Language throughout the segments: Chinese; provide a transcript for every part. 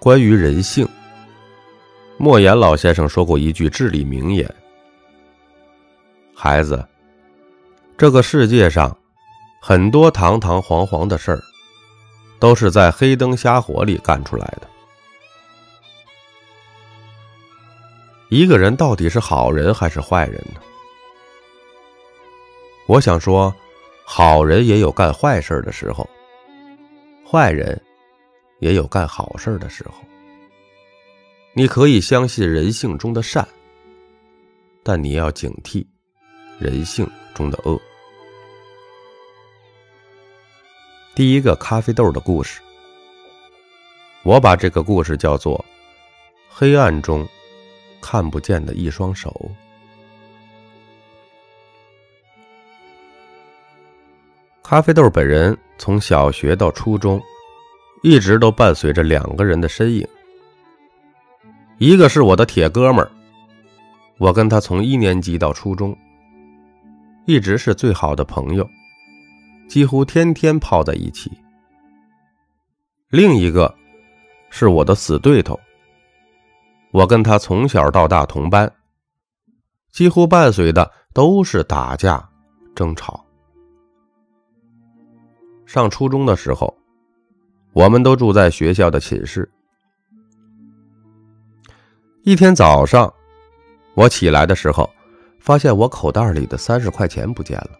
关于人性，莫言老先生说过一句至理名言：“孩子，这个世界上很多堂堂皇皇的事儿，都是在黑灯瞎火里干出来的。一个人到底是好人还是坏人呢？我想说，好人也有干坏事的时候，坏人。”也有干好事的时候。你可以相信人性中的善，但你要警惕人性中的恶。第一个咖啡豆的故事，我把这个故事叫做《黑暗中看不见的一双手》。咖啡豆本人从小学到初中。一直都伴随着两个人的身影，一个是我的铁哥们儿，我跟他从一年级到初中，一直是最好的朋友，几乎天天泡在一起。另一个是我的死对头，我跟他从小到大同班，几乎伴随的都是打架、争吵。上初中的时候。我们都住在学校的寝室。一天早上，我起来的时候，发现我口袋里的三十块钱不见了，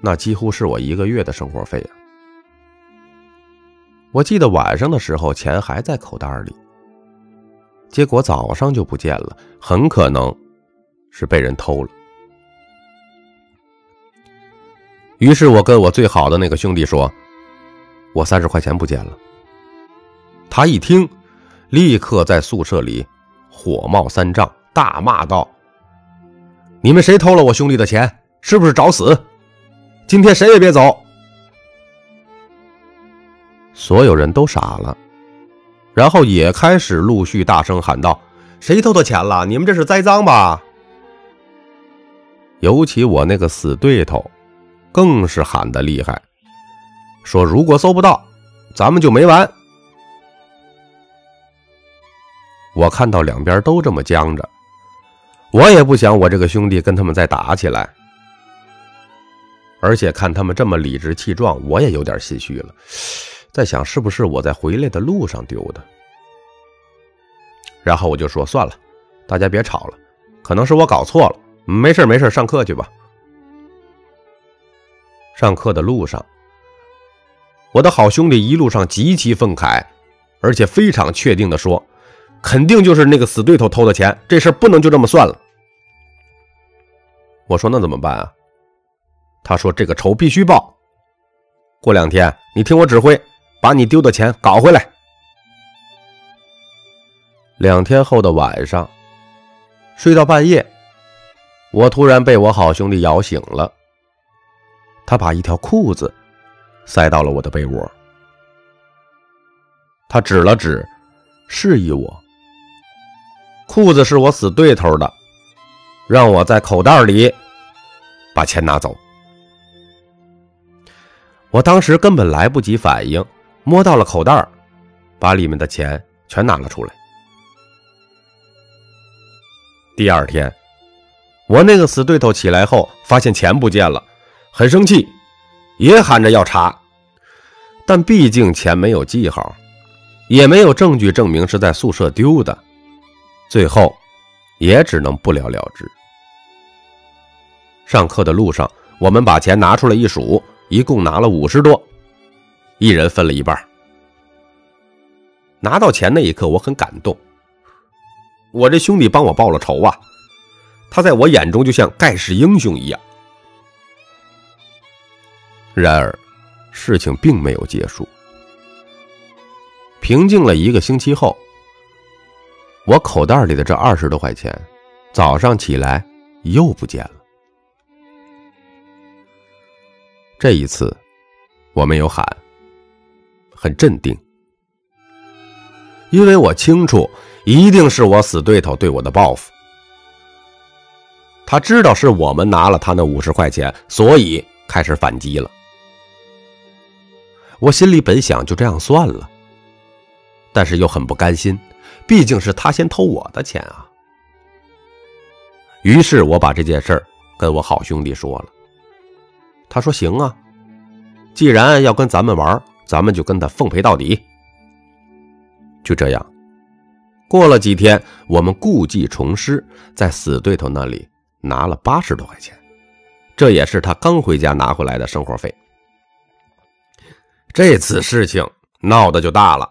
那几乎是我一个月的生活费啊！我记得晚上的时候钱还在口袋里，结果早上就不见了，很可能是被人偷了。于是我跟我最好的那个兄弟说。我三十块钱不见了。他一听，立刻在宿舍里火冒三丈，大骂道：“你们谁偷了我兄弟的钱？是不是找死？今天谁也别走！”所有人都傻了，然后也开始陆续大声喊道：“谁偷的钱了？你们这是栽赃吧？”尤其我那个死对头，更是喊得厉害。说：“如果搜不到，咱们就没完。”我看到两边都这么僵着，我也不想我这个兄弟跟他们再打起来。而且看他们这么理直气壮，我也有点心虚了，在想是不是我在回来的路上丢的。然后我就说：“算了，大家别吵了，可能是我搞错了，没事没事，上课去吧。”上课的路上。我的好兄弟一路上极其愤慨，而且非常确定的说：“肯定就是那个死对头偷的钱，这事不能就这么算了。”我说：“那怎么办啊？”他说：“这个仇必须报。过两天你听我指挥，把你丢的钱搞回来。”两天后的晚上，睡到半夜，我突然被我好兄弟摇醒了。他把一条裤子。塞到了我的被窝，他指了指，示意我：“裤子是我死对头的，让我在口袋里把钱拿走。”我当时根本来不及反应，摸到了口袋，把里面的钱全拿了出来。第二天，我那个死对头起来后，发现钱不见了，很生气，也喊着要查。但毕竟钱没有记号，也没有证据证明是在宿舍丢的，最后也只能不了了之。上课的路上，我们把钱拿出来一数，一共拿了五十多，一人分了一半。拿到钱那一刻，我很感动，我这兄弟帮我报了仇啊！他在我眼中就像盖世英雄一样。然而。事情并没有结束。平静了一个星期后，我口袋里的这二十多块钱，早上起来又不见了。这一次，我没有喊，很镇定，因为我清楚，一定是我死对头对我的报复。他知道是我们拿了他那五十块钱，所以开始反击了。我心里本想就这样算了，但是又很不甘心，毕竟是他先偷我的钱啊。于是我把这件事儿跟我好兄弟说了，他说：“行啊，既然要跟咱们玩，咱们就跟他奉陪到底。”就这样，过了几天，我们故技重施，在死对头那里拿了八十多块钱，这也是他刚回家拿回来的生活费。这次事情闹得就大了，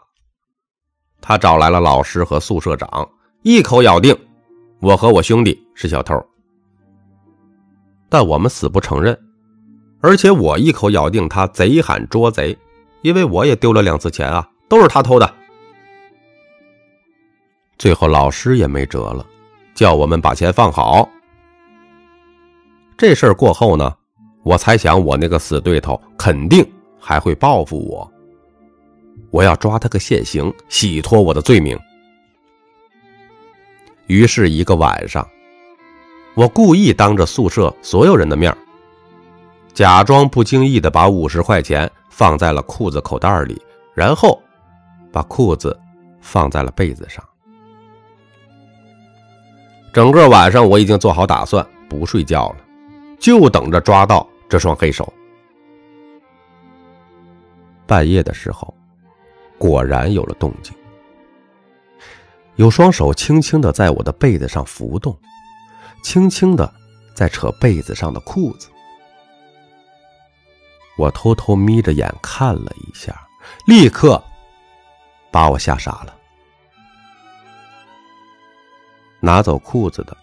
他找来了老师和宿舍长，一口咬定我和我兄弟是小偷，但我们死不承认，而且我一口咬定他贼喊捉贼，因为我也丢了两次钱啊，都是他偷的。最后老师也没辙了，叫我们把钱放好。这事儿过后呢，我猜想我那个死对头肯定还会报复我，我要抓他个现行，洗脱我的罪名。于是，一个晚上，我故意当着宿舍所有人的面假装不经意的把五十块钱放在了裤子口袋里，然后把裤子放在了被子上。整个晚上我已经做好打算，不睡觉了，就等着抓到这双黑手。半夜的时候，果然有了动静，有双手轻轻的在我的被子上浮动，轻轻的在扯被子上的裤子。我偷偷眯着眼看了一下，立刻把我吓傻了。拿走裤子的，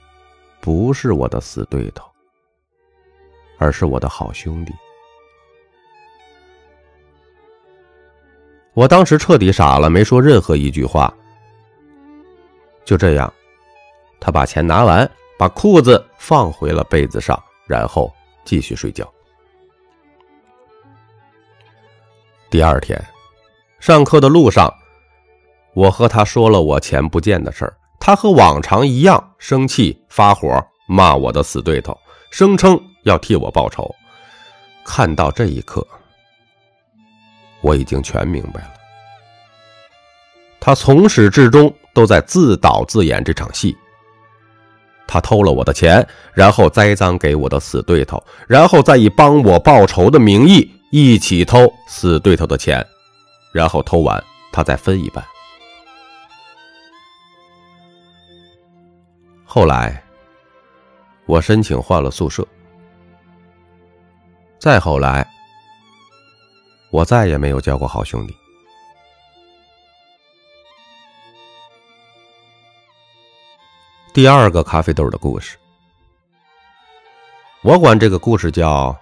不是我的死对头，而是我的好兄弟。我当时彻底傻了，没说任何一句话。就这样，他把钱拿完，把裤子放回了被子上，然后继续睡觉。第二天，上课的路上，我和他说了我钱不见的事儿。他和往常一样生气发火，骂我的死对头，声称要替我报仇。看到这一刻，我已经全明白了。他从始至终都在自导自演这场戏。他偷了我的钱，然后栽赃给我的死对头，然后再以帮我报仇的名义一起偷死对头的钱，然后偷完他再分一半。后来，我申请换了宿舍。再后来，我再也没有交过好兄弟。第二个咖啡豆的故事，我管这个故事叫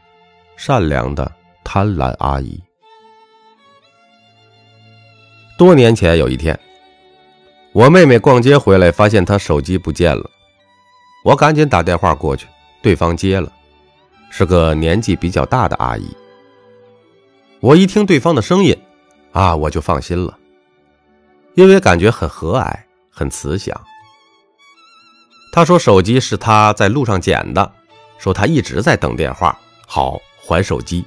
“善良的贪婪阿姨”。多年前有一天。我妹妹逛街回来，发现她手机不见了。我赶紧打电话过去，对方接了，是个年纪比较大的阿姨。我一听对方的声音，啊，我就放心了，因为感觉很和蔼，很慈祥。他说手机是他在路上捡的，说他一直在等电话，好还手机。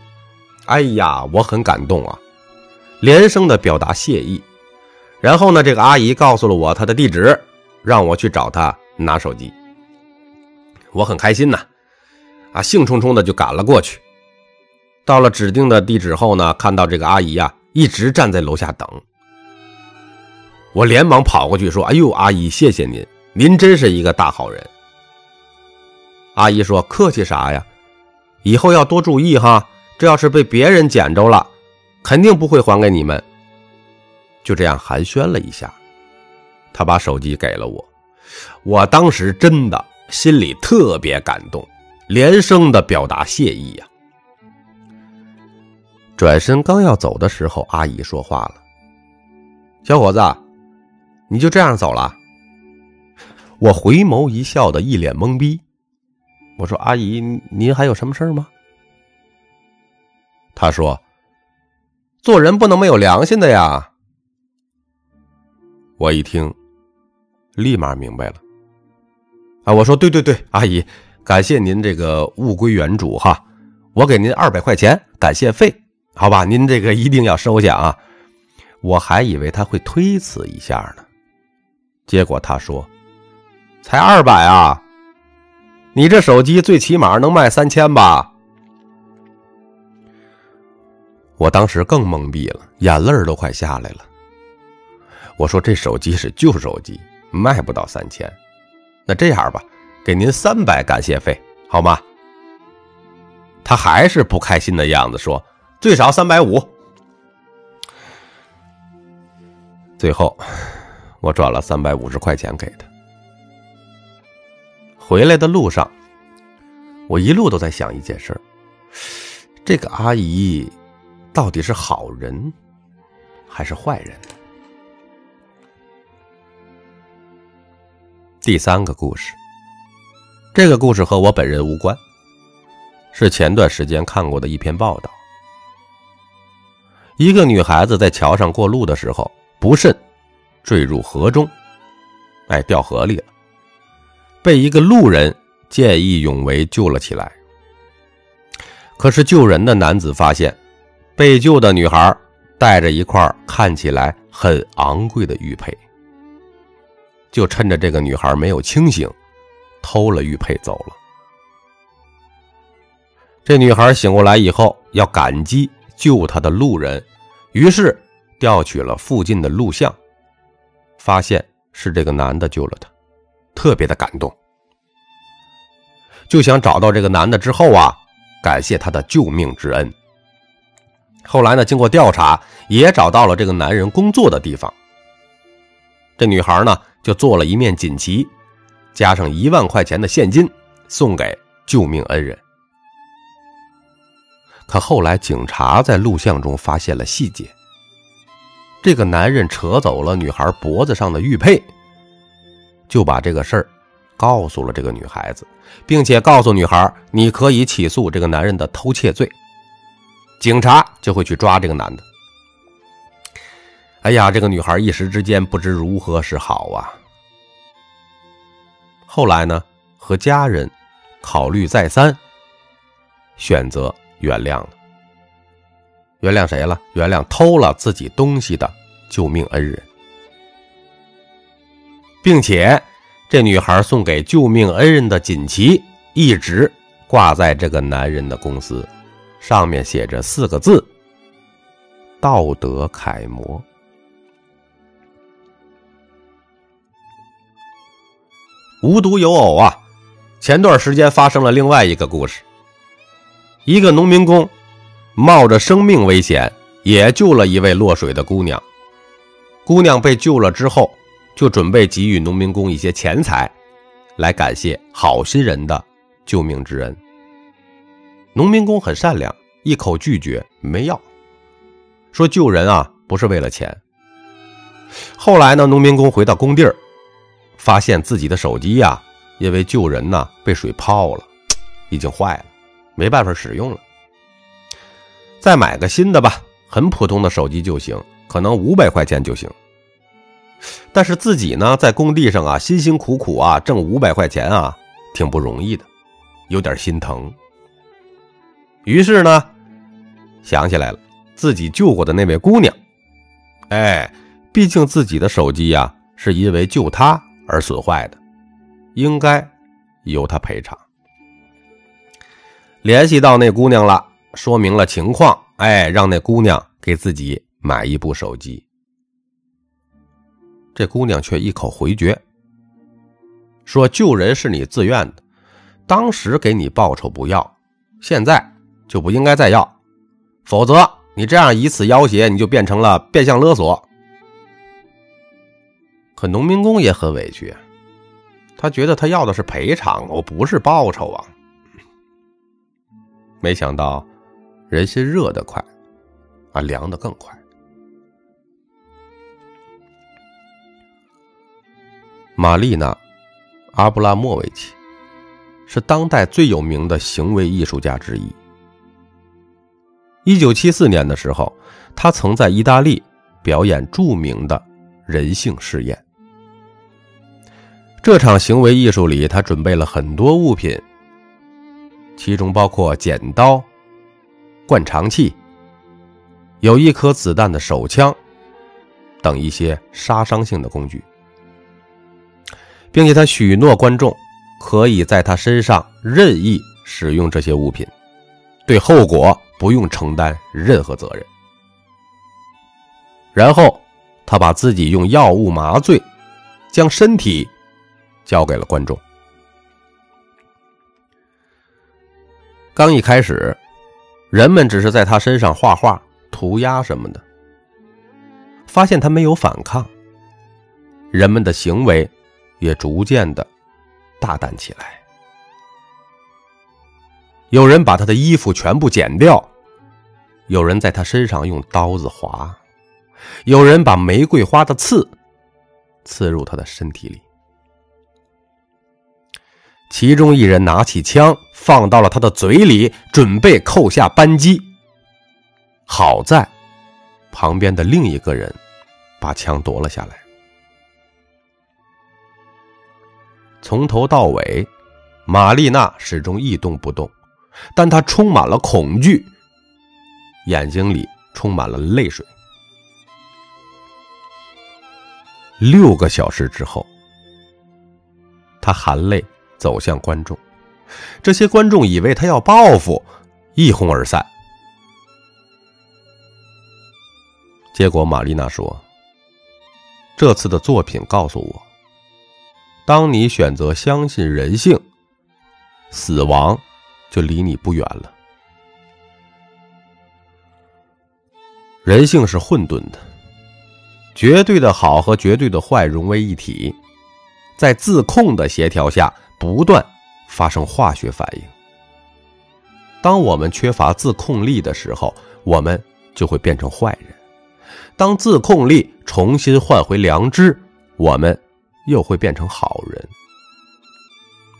哎呀，我很感动啊，连声的表达谢意。然后呢，这个阿姨告诉了我她的地址，让我去找她拿手机。我很开心呐，啊，兴冲冲的就赶了过去。到了指定的地址后呢，看到这个阿姨呀，一直站在楼下等。我连忙跑过去说：“哎呦，阿姨，谢谢您，您真是一个大好人。”阿姨说：“客气啥呀？以后要多注意哈，这要是被别人捡着了，肯定不会还给你们。”就这样寒暄了一下，他把手机给了我，我当时真的心里特别感动，连声的表达谢意呀。转身刚要走的时候，阿姨说话了：“小伙子，你就这样走了？”我回眸一笑的一脸懵逼，我说：“阿姨，您还有什么事吗？”他说：“做人不能没有良心的呀。”我一听，立马明白了。啊，我说对对对，阿姨，感谢您这个物归原主哈，我给您二百块钱感谢费，好吧，您这个一定要收下啊。我还以为他会推辞一下呢，结果他说：“才二百啊，你这手机最起码能卖三千吧？”我当时更懵逼了，眼泪都快下来了。我说：“这手机是旧手机，卖不到三千。那这样吧，给您三百感谢费，好吗？”他还是不开心的样子，说：“最少三百五。”最后，我转了三百五十块钱给他。回来的路上，我一路都在想一件事：这个阿姨到底是好人还是坏人？第三个故事，这个故事和我本人无关，是前段时间看过的一篇报道。一个女孩子在桥上过路的时候。不慎坠入河中，哎，掉河里了。被一个路人见义勇为救了起来。可是救人的男子发现，被救的女孩带着一块看起来很昂贵的玉佩，就趁着这个女孩没有清醒，偷了玉佩走了。这女孩醒过来以后，要感激救她的路人，于是。调取了附近的录像，发现是这个男的救了他，特别的感动，就想找到这个男的之后啊，感谢他的救命之恩。后来呢，经过调查，也找到了这个男人工作的地方。这女孩呢，就做了一面锦旗，加上一万块钱的现金，送给救命恩人。可后来，警察在录像中发现了细节。这个男人扯走了女孩脖子上的玉佩，就把这个事儿告诉了这个女孩子，并且告诉女孩：“你可以起诉这个男人的偷窃罪，警察就会去抓这个男的。”哎呀，这个女孩一时之间不知如何是好啊。后来呢，和家人考虑再三，选择原谅了。原谅谁了？原谅偷了自己东西的救命恩人，并且这女孩送给救命恩人的锦旗一直挂在这个男人的公司，上面写着四个字：“道德楷模。”无独有偶啊，前段时间发生了另外一个故事，一个农民工。冒着生命危险，也救了一位落水的姑娘。姑娘被救了之后，就准备给予农民工一些钱财，来感谢好心人的救命之恩。农民工很善良，一口拒绝，没要，说救人啊不是为了钱。后来呢，农民工回到工地儿，发现自己的手机呀，因为救人呢被水泡了，已经坏了，没办法使用了。再买个新的吧，很普通的手机就行，可能五百块钱就行。但是自己呢，在工地上啊，辛辛苦苦啊，挣五百块钱啊，挺不容易的，有点心疼。于是呢，想起来了自己救过的那位姑娘，哎，毕竟自己的手机呀，是因为救她而损坏的，应该由她赔偿。联系到那姑娘了。说明了情况，哎，让那姑娘给自己买一部手机。这姑娘却一口回绝，说救人是你自愿的，当时给你报酬不要，现在就不应该再要，否则你这样以此要挟，你就变成了变相勒索。可农民工也很委屈，他觉得他要的是赔偿，我不是报酬啊。没想到。人心热得快，啊，凉得更快。玛丽娜·阿布拉莫维奇是当代最有名的行为艺术家之一。一九七四年的时候，他曾在意大利表演著名的人性试验。这场行为艺术里，他准备了很多物品，其中包括剪刀。灌肠器，有一颗子弹的手枪，等一些杀伤性的工具，并且他许诺观众可以在他身上任意使用这些物品，对后果不用承担任何责任。然后，他把自己用药物麻醉，将身体交给了观众。刚一开始，人们只是在他身上画画、涂鸦什么的。发现他没有反抗，人们的行为也逐渐的大胆起来。有人把他的衣服全部剪掉，有人在他身上用刀子划，有人把玫瑰花的刺刺入他的身体里。其中一人拿起枪放到了他的嘴里，准备扣下扳机。好在旁边的另一个人。把枪夺了下来。从头到尾，玛丽娜始终一动不动，但她充满了恐惧，眼睛里充满了泪水。六个小时之后，她含泪走向观众，这些观众以为他要报复，一哄而散。结果，玛丽娜说。这次的作品告诉我：当你选择相信人性，死亡就离你不远了。人性是混沌的，绝对的好和绝对的坏融为一体，在自控的协调下不断发生化学反应。当我们缺乏自控力的时候，我们就会变成坏人。当自控力重新换回良知，我们又会变成好人。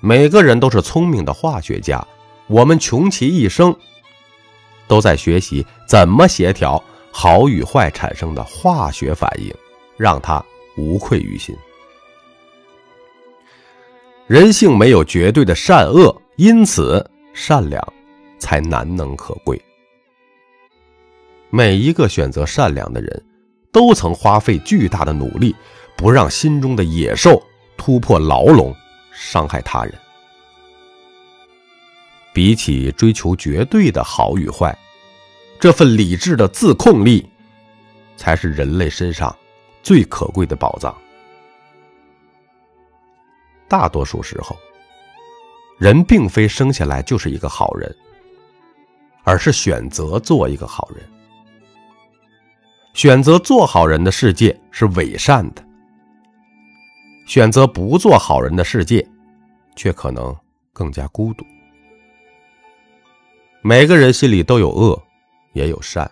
每个人都是聪明的化学家，我们穷其一生都在学习怎么协调好与坏产生的化学反应，让它无愧于心。人性没有绝对的善恶，因此善良才难能可贵。每一个选择善良的人，都曾花费巨大的努力，不让心中的野兽突破牢笼，伤害他人。比起追求绝对的好与坏，这份理智的自控力，才是人类身上最可贵的宝藏。大多数时候，人并非生下来就是一个好人，而是选择做一个好人。选择做好人的世界是伪善的，选择不做好人的世界，却可能更加孤独。每个人心里都有恶，也有善。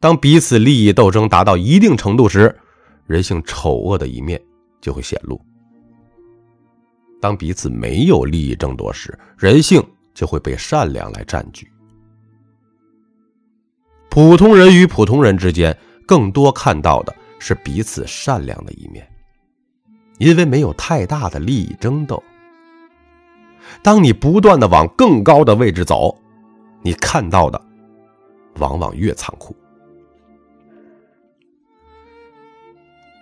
当彼此利益斗争达到一定程度时，人性丑恶的一面就会显露；当彼此没有利益争夺时，人性就会被善良来占据。普通人与普通人之间，更多看到的是彼此善良的一面，因为没有太大的利益争斗。当你不断的往更高的位置走，你看到的往往越残酷。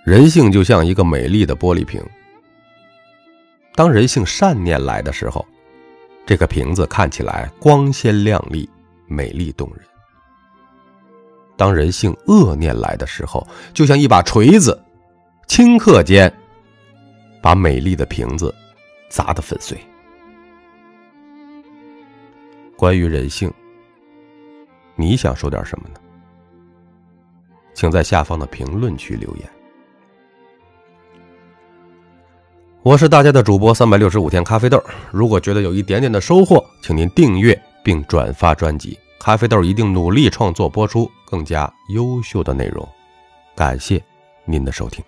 人性就像一个美丽的玻璃瓶，当人性善念来的时候，这个瓶子看起来光鲜亮丽、美丽动人。当人性恶念来的时候，就像一把锤子，顷刻间把美丽的瓶子砸得粉碎。关于人性，你想说点什么呢？请在下方的评论区留言。我是大家的主播三百六十五天咖啡豆，如果觉得有一点点的收获，请您订阅并转发专辑。咖啡豆一定努力创作播出更加优秀的内容，感谢您的收听。